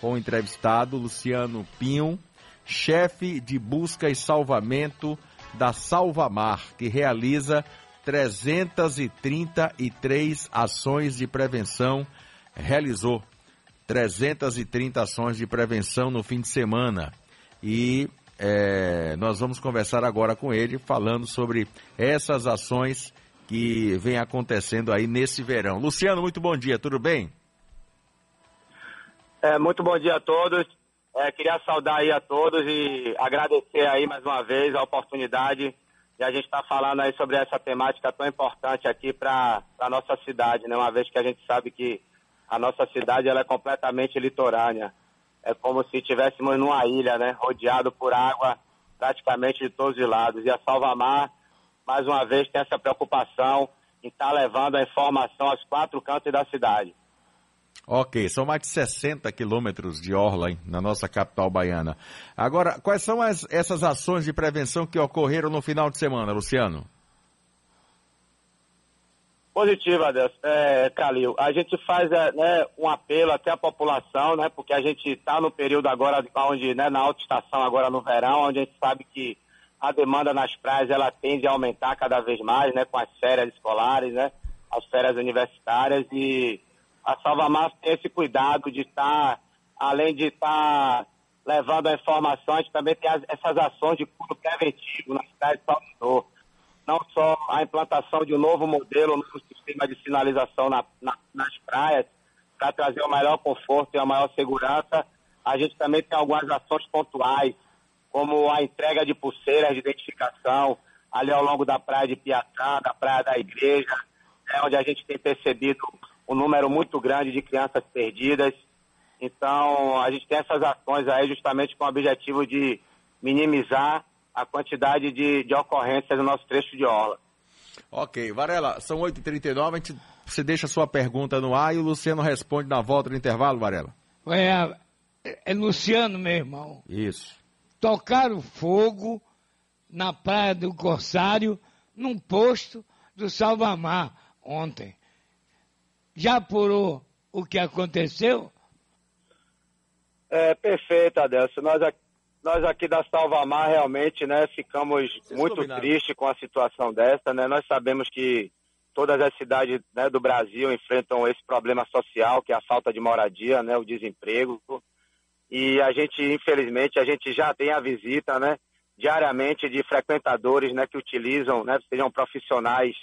com o entrevistado Luciano Pinho, chefe de busca e salvamento da Salvamar, que realiza 333 ações de prevenção, realizou 330 ações de prevenção no fim de semana. E é, nós vamos conversar agora com ele, falando sobre essas ações que vem acontecendo aí nesse verão. Luciano, muito bom dia, tudo bem? É, muito bom dia a todos. É, queria saudar aí a todos e agradecer aí mais uma vez a oportunidade de a gente estar tá falando aí sobre essa temática tão importante aqui para a nossa cidade, né? Uma vez que a gente sabe que a nossa cidade ela é completamente litorânea. É como se estivéssemos numa ilha, né? Rodeado por água praticamente de todos os lados. E a Salvamar, mais uma vez, tem essa preocupação em estar tá levando a informação aos quatro cantos da cidade. Ok, são mais de 60 quilômetros de orla hein, na nossa capital baiana. Agora, quais são as, essas ações de prevenção que ocorreram no final de semana, Luciano? Positiva, Deus. É, Calil. A gente faz é, né, um apelo até à população, né, porque a gente está no período agora, onde, né, na alta estação agora no verão, onde a gente sabe que a demanda nas praias ela tende a aumentar cada vez mais, né, com as férias escolares, né, as férias universitárias e a Salvamar tem esse cuidado de estar, tá, além de estar tá levando a informação, a gente também tem as, essas ações de cunho preventivo na cidade de Salvador. Não só a implantação de um novo modelo, no sistema de sinalização na, na, nas praias, para trazer o maior conforto e a maior segurança, a gente também tem algumas ações pontuais, como a entrega de pulseiras de identificação ali ao longo da praia de Piatá, da praia da igreja, é onde a gente tem percebido um número muito grande de crianças perdidas. Então, a gente tem essas ações aí justamente com o objetivo de minimizar a quantidade de, de ocorrências no nosso trecho de orla. Ok, Varela, são 8h39, você deixa a sua pergunta no ar e o Luciano responde na volta do intervalo, Varela. É, é Luciano, meu irmão. Isso. Tocaram fogo na praia do Corsário, num posto do Salvamar, ontem. Já apurou o que aconteceu? É, perfeito, Adelson. Nós aqui, nós aqui da Salvamar realmente, né, ficamos Vocês muito combinaram. tristes com a situação dessa, né? Nós sabemos que todas as cidades né, do Brasil enfrentam esse problema social, que é a falta de moradia, né, o desemprego. E a gente, infelizmente, a gente já tem a visita, né, diariamente de frequentadores, né, que utilizam, né, sejam profissionais,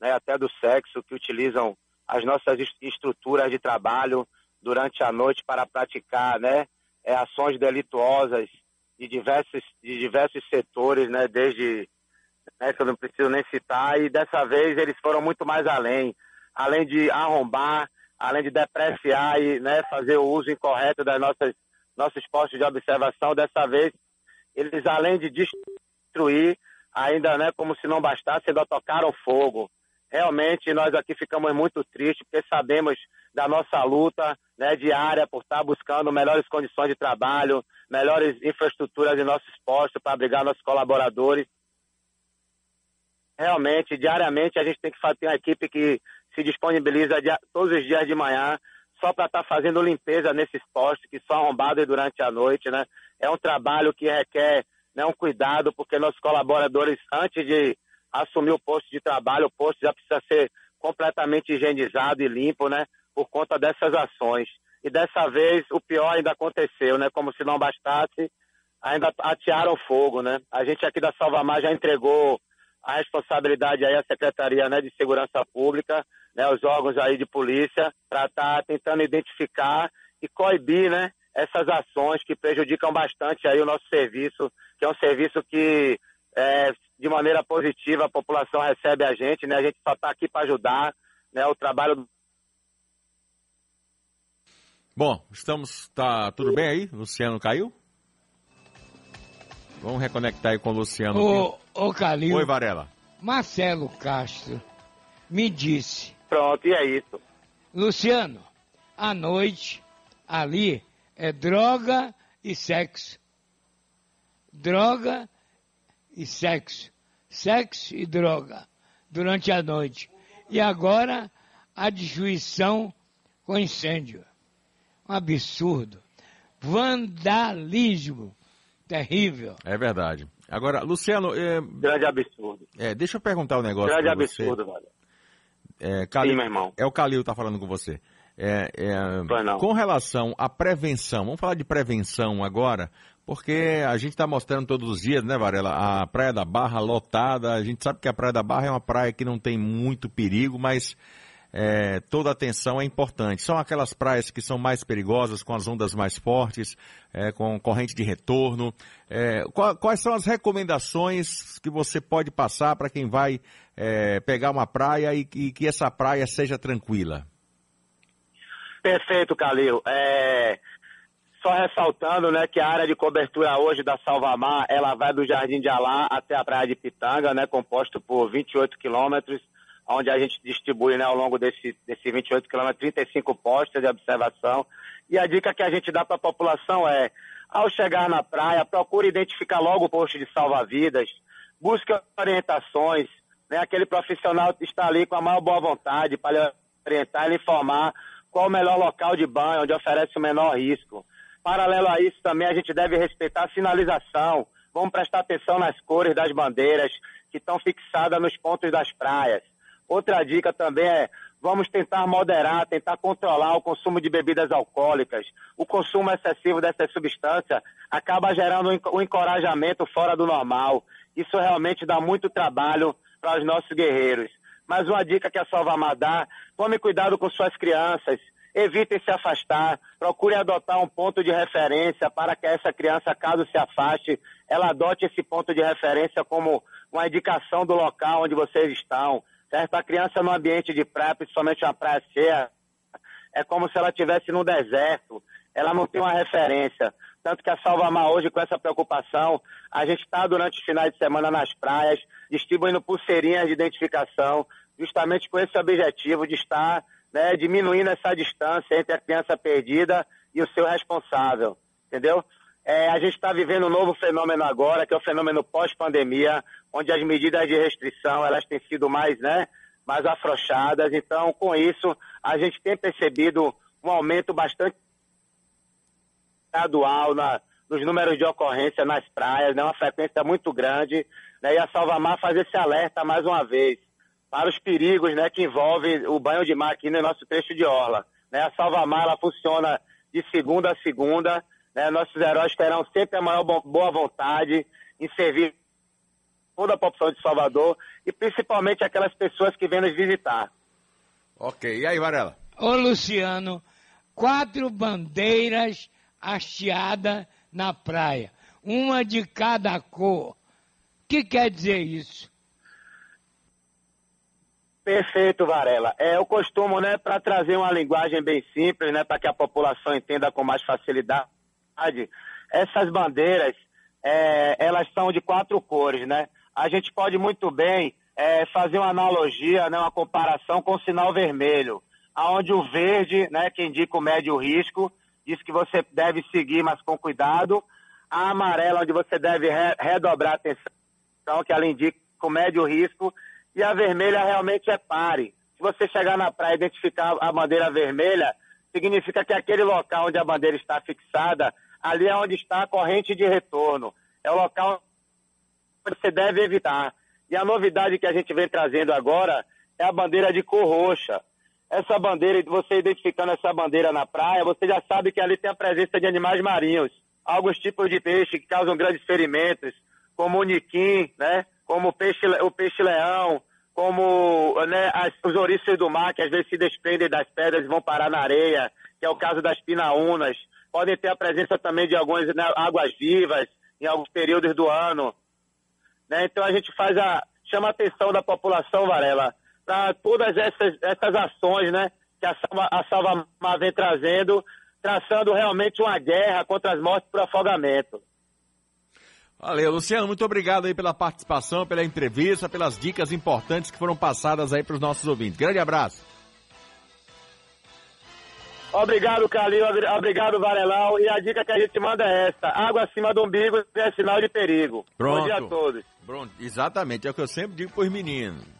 né, até do sexo, que utilizam as nossas estruturas de trabalho durante a noite para praticar né, é, ações delituosas de diversos, de diversos setores, né, desde né, que eu não preciso nem citar, e dessa vez eles foram muito mais além, além de arrombar, além de depreciar e né, fazer o uso incorreto das nossas nossos postos de observação, dessa vez eles além de destruir, ainda né, como se não bastasse, ainda tocaram fogo realmente nós aqui ficamos muito tristes porque sabemos da nossa luta né, diária por estar buscando melhores condições de trabalho, melhores infraestruturas em nossos postos para abrigar nossos colaboradores. Realmente, diariamente, a gente tem que ter uma equipe que se disponibiliza todos os dias de manhã só para estar tá fazendo limpeza nesses postos que são arrombados durante a noite, né? É um trabalho que requer né, um cuidado, porque nossos colaboradores, antes de assumir o posto de trabalho, o posto já precisa ser completamente higienizado e limpo, né? Por conta dessas ações. E dessa vez o pior ainda aconteceu, né? Como se não bastasse, ainda atearam fogo, né? A gente aqui da Salvamar já entregou a responsabilidade aí à Secretaria né, de Segurança Pública, né, os órgãos aí de polícia, para estar tá tentando identificar e coibir, né, essas ações que prejudicam bastante aí o nosso serviço, que é um serviço que é, de maneira positiva, a população recebe a gente, né? A gente só está aqui para ajudar, né? O trabalho. Bom, estamos. Tá tudo bem aí? Luciano caiu? Vamos reconectar aí com o Luciano. Ô, ô Calil. Oi, Varela. Marcelo Castro me disse. Pronto, e é isso. Luciano, à noite, ali é droga e sexo. Droga e sexo, sexo e droga durante a noite. E agora a destruição com incêndio. Um absurdo. vandalismo terrível. É verdade. Agora, Luciano. É... Grande absurdo. É, deixa eu perguntar um negócio. Grande absurdo, velho. É, Calil, Sim, meu irmão. É o Calil que tá falando com você. É, é, com relação à prevenção, vamos falar de prevenção agora, porque a gente está mostrando todos os dias, né, Varela, a Praia da Barra lotada. A gente sabe que a Praia da Barra é uma praia que não tem muito perigo, mas é, toda atenção é importante. São aquelas praias que são mais perigosas, com as ondas mais fortes, é, com corrente de retorno. É, quais são as recomendações que você pode passar para quem vai é, pegar uma praia e, e, que essa praia seja tranquila? Perfeito, Calil. É, só ressaltando né, que a área de cobertura hoje da Salvamar, ela vai do Jardim de Alá até a Praia de Pitanga, né, composto por 28 quilômetros onde a gente distribui né, ao longo desse, desse 28 quilômetros 35 postos de observação. E a dica que a gente dá para a população é, ao chegar na praia, procure identificar logo o posto de salva-vidas, busque orientações, né, aquele profissional está ali com a maior boa vontade para orientar e informar qual o melhor local de banho, onde oferece o menor risco. Paralelo a isso, também a gente deve respeitar a sinalização. Vamos prestar atenção nas cores das bandeiras que estão fixadas nos pontos das praias. Outra dica também é vamos tentar moderar, tentar controlar o consumo de bebidas alcoólicas. O consumo excessivo dessa substância acaba gerando um encorajamento fora do normal. Isso realmente dá muito trabalho para os nossos guerreiros. Mas uma dica que a Salvamar dá, tome cuidado com suas crianças, evitem se afastar, procure adotar um ponto de referência para que essa criança, caso se afaste, ela adote esse ponto de referência como uma indicação do local onde vocês estão certo? A criança no ambiente de praia, principalmente uma praia cheia, é como se ela estivesse no deserto. Ela não tem uma referência. Tanto que a Salvamar hoje, com essa preocupação, a gente está durante os finais de semana nas praias, distribuindo pulseirinhas de identificação, justamente com esse objetivo de estar né, diminuindo essa distância entre a criança perdida e o seu responsável. Entendeu? É, a gente está vivendo um novo fenômeno agora, que é o fenômeno pós-pandemia, onde as medidas de restrição elas têm sido mais, né, mais afrouxadas. Então, com isso, a gente tem percebido um aumento bastante gradual na, nos números de ocorrência nas praias, né, uma frequência muito grande. Né, e a Salvamar faz esse alerta mais uma vez para os perigos né, que envolvem o banho de mar aqui no nosso trecho de orla. Né, a Salvamar ela funciona de segunda a segunda né? Nossos heróis terão sempre a maior boa vontade em servir toda a população de Salvador e principalmente aquelas pessoas que vêm nos visitar. Ok, e aí, Varela? Ô, Luciano, quatro bandeiras hasteadas na praia, uma de cada cor. O que quer dizer isso? Perfeito, Varela. É, eu costumo, né, para trazer uma linguagem bem simples, né, para que a população entenda com mais facilidade, essas bandeiras, é, elas são de quatro cores, né? A gente pode muito bem é, fazer uma analogia, né, uma comparação com o sinal vermelho, aonde o verde, né, que indica o médio risco, diz que você deve seguir, mas com cuidado. A amarela, onde você deve re redobrar a atenção, que ela indica o médio risco. E a vermelha realmente é pare. Se você chegar na praia e identificar a bandeira vermelha, significa que aquele local onde a bandeira está fixada ali é onde está a corrente de retorno. É o local onde você deve evitar. E a novidade que a gente vem trazendo agora é a bandeira de cor roxa. Essa bandeira, você identificando essa bandeira na praia, você já sabe que ali tem a presença de animais marinhos, alguns tipos de peixe que causam grandes ferimentos, como o niquim, né? Como o peixe, o peixe-leão, como né, as, os ouriços do mar, que às vezes se desprendem das pedras e vão parar na areia, que é o caso das pinaúnas podem ter a presença também de algumas né, águas vivas em alguns períodos do ano. Né? Então a gente faz a chama a atenção da população, Varela, para todas essas, essas ações né, que a Salva, a Salva Mar vem trazendo, traçando realmente uma guerra contra as mortes por afogamento. Valeu, Luciano, muito obrigado aí pela participação, pela entrevista, pelas dicas importantes que foram passadas aí para os nossos ouvintes. Grande abraço. Obrigado, Calil. Obrigado, Varelão. E a dica que a gente manda é essa: água acima do umbigo é sinal de perigo. Pronto. Bom dia a todos. Pronto, exatamente. É o que eu sempre digo para os meninos.